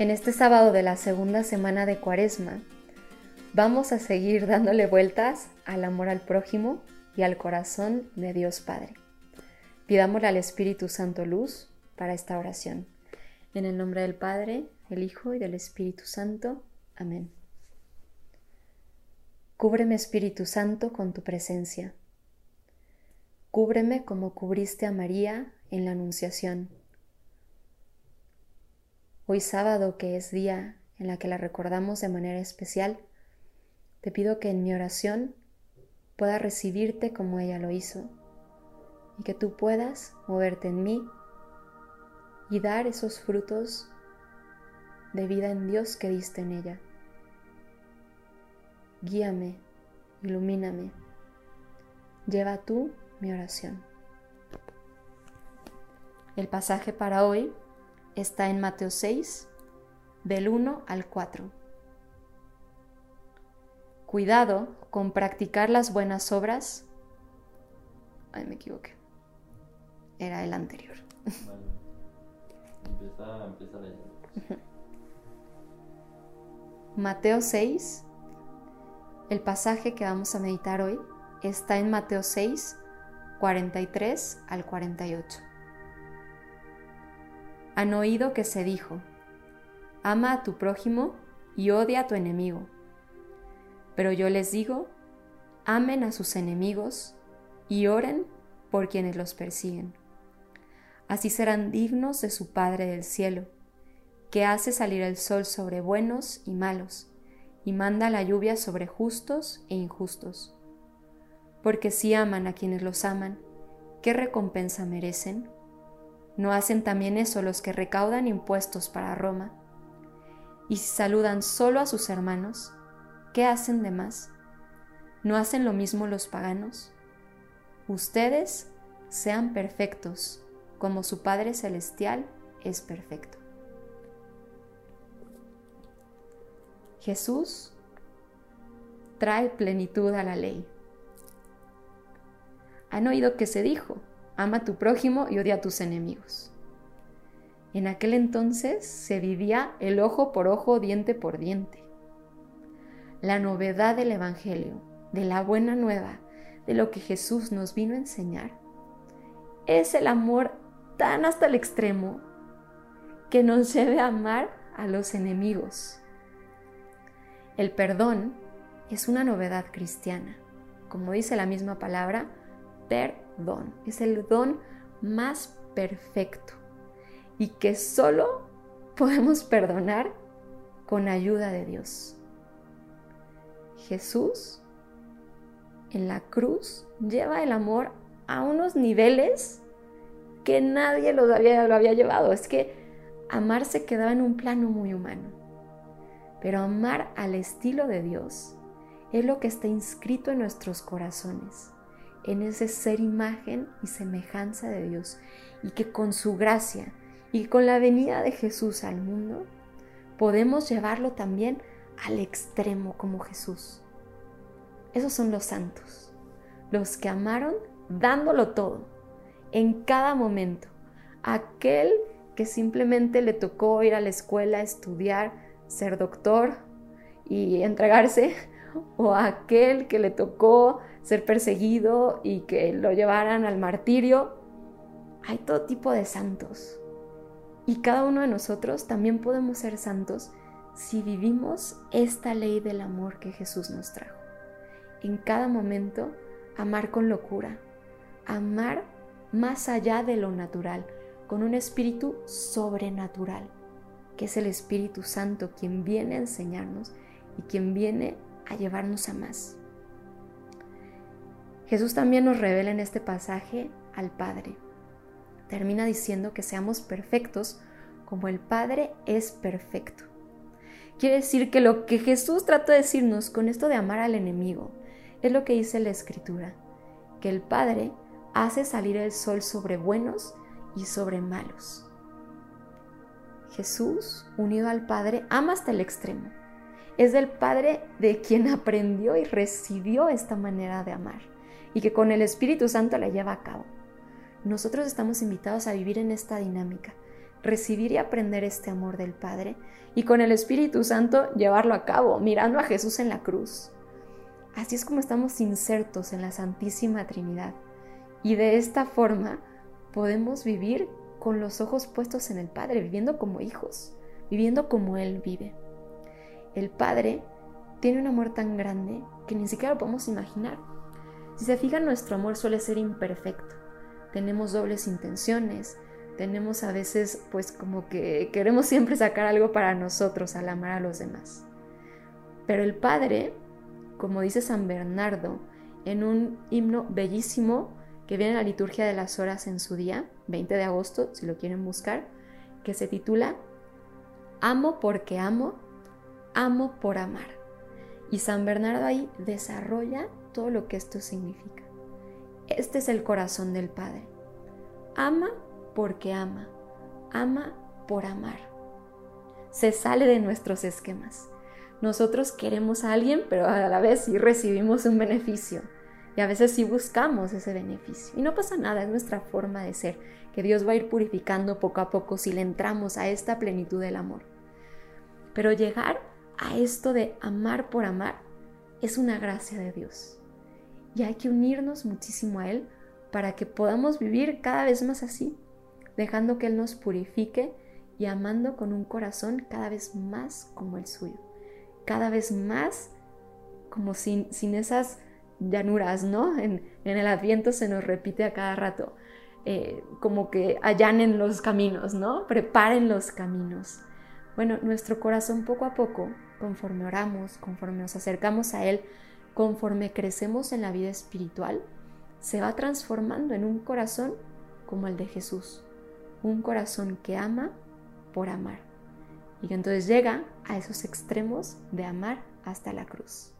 En este sábado de la segunda semana de Cuaresma, vamos a seguir dándole vueltas al amor al prójimo y al corazón de Dios Padre. Pidámosle al Espíritu Santo luz para esta oración. En el nombre del Padre, el Hijo y del Espíritu Santo. Amén. Cúbreme Espíritu Santo con tu presencia. Cúbreme como cubriste a María en la Anunciación Hoy sábado, que es día en la que la recordamos de manera especial, te pido que en mi oración pueda recibirte como ella lo hizo y que tú puedas moverte en mí y dar esos frutos de vida en Dios que diste en ella. Guíame, ilumíname, lleva tú mi oración. El pasaje para hoy está en Mateo 6, del 1 al 4. Cuidado con practicar las buenas obras. Ay, me equivoqué. Era el anterior. Mateo 6, el pasaje que vamos a meditar hoy, está en Mateo 6, 43 al 48 han oído que se dijo, ama a tu prójimo y odia a tu enemigo. Pero yo les digo, amen a sus enemigos y oren por quienes los persiguen. Así serán dignos de su Padre del cielo, que hace salir el sol sobre buenos y malos, y manda la lluvia sobre justos e injustos. Porque si aman a quienes los aman, ¿qué recompensa merecen? ¿No hacen también eso los que recaudan impuestos para Roma? Y si saludan solo a sus hermanos, ¿qué hacen de más? ¿No hacen lo mismo los paganos? Ustedes sean perfectos, como su Padre Celestial es perfecto. Jesús trae plenitud a la ley. Han oído que se dijo, ama a tu prójimo y odia a tus enemigos. En aquel entonces se vivía el ojo por ojo, diente por diente. La novedad del Evangelio, de la buena nueva, de lo que Jesús nos vino a enseñar, es el amor tan hasta el extremo que nos lleve a amar a los enemigos. El perdón es una novedad cristiana. Como dice la misma palabra, perdón. Es el don más perfecto y que solo podemos perdonar con ayuda de Dios. Jesús en la cruz lleva el amor a unos niveles que nadie lo había, lo había llevado. Es que amar se quedaba en un plano muy humano. Pero amar al estilo de Dios es lo que está inscrito en nuestros corazones en ese ser imagen y semejanza de Dios y que con su gracia y con la venida de Jesús al mundo podemos llevarlo también al extremo como Jesús. Esos son los santos, los que amaron dándolo todo, en cada momento. Aquel que simplemente le tocó ir a la escuela, estudiar, ser doctor y entregarse, o aquel que le tocó ser perseguido y que lo llevaran al martirio. Hay todo tipo de santos. Y cada uno de nosotros también podemos ser santos si vivimos esta ley del amor que Jesús nos trajo. En cada momento, amar con locura, amar más allá de lo natural, con un espíritu sobrenatural, que es el Espíritu Santo quien viene a enseñarnos y quien viene a llevarnos a más. Jesús también nos revela en este pasaje al Padre. Termina diciendo que seamos perfectos como el Padre es perfecto. Quiere decir que lo que Jesús trata de decirnos con esto de amar al enemigo es lo que dice la Escritura, que el Padre hace salir el sol sobre buenos y sobre malos. Jesús, unido al Padre, ama hasta el extremo. Es del Padre de quien aprendió y recibió esta manera de amar y que con el Espíritu Santo la lleva a cabo. Nosotros estamos invitados a vivir en esta dinámica recibir y aprender este amor del Padre y con el Espíritu Santo llevarlo a cabo, mirando a Jesús en la cruz. Así es como estamos insertos en la Santísima Trinidad. Y de esta forma podemos vivir con los ojos puestos en el Padre, viviendo como hijos, viviendo como Él vive. El Padre tiene un amor tan grande que ni siquiera lo podemos imaginar. Si se fijan, nuestro amor suele ser imperfecto. Tenemos dobles intenciones, tenemos a veces pues como que queremos siempre sacar algo para nosotros al amar a los demás. Pero el Padre, como dice San Bernardo, en un himno bellísimo que viene en la liturgia de las horas en su día, 20 de agosto, si lo quieren buscar, que se titula Amo porque amo, amo por amar. Y San Bernardo ahí desarrolla todo lo que esto significa. Este es el corazón del Padre. Ama porque ama, ama por amar. Se sale de nuestros esquemas. Nosotros queremos a alguien, pero a la vez sí recibimos un beneficio. Y a veces sí buscamos ese beneficio. Y no pasa nada, es nuestra forma de ser, que Dios va a ir purificando poco a poco si le entramos a esta plenitud del amor. Pero llegar a esto de amar por amar es una gracia de Dios. Y hay que unirnos muchísimo a Él para que podamos vivir cada vez más así, dejando que Él nos purifique y amando con un corazón cada vez más como el suyo, cada vez más como sin, sin esas llanuras, ¿no? En, el adviento se nos repite a cada rato, eh, como que allanen los caminos, ¿no? Preparen los caminos. Bueno, nuestro corazón poco a poco, conforme oramos, conforme nos acercamos a Él, conforme crecemos en la vida espiritual, se va transformando en un corazón como el de Jesús, un corazón que ama por amar y entonces llega a esos extremos de amar hasta la cruz.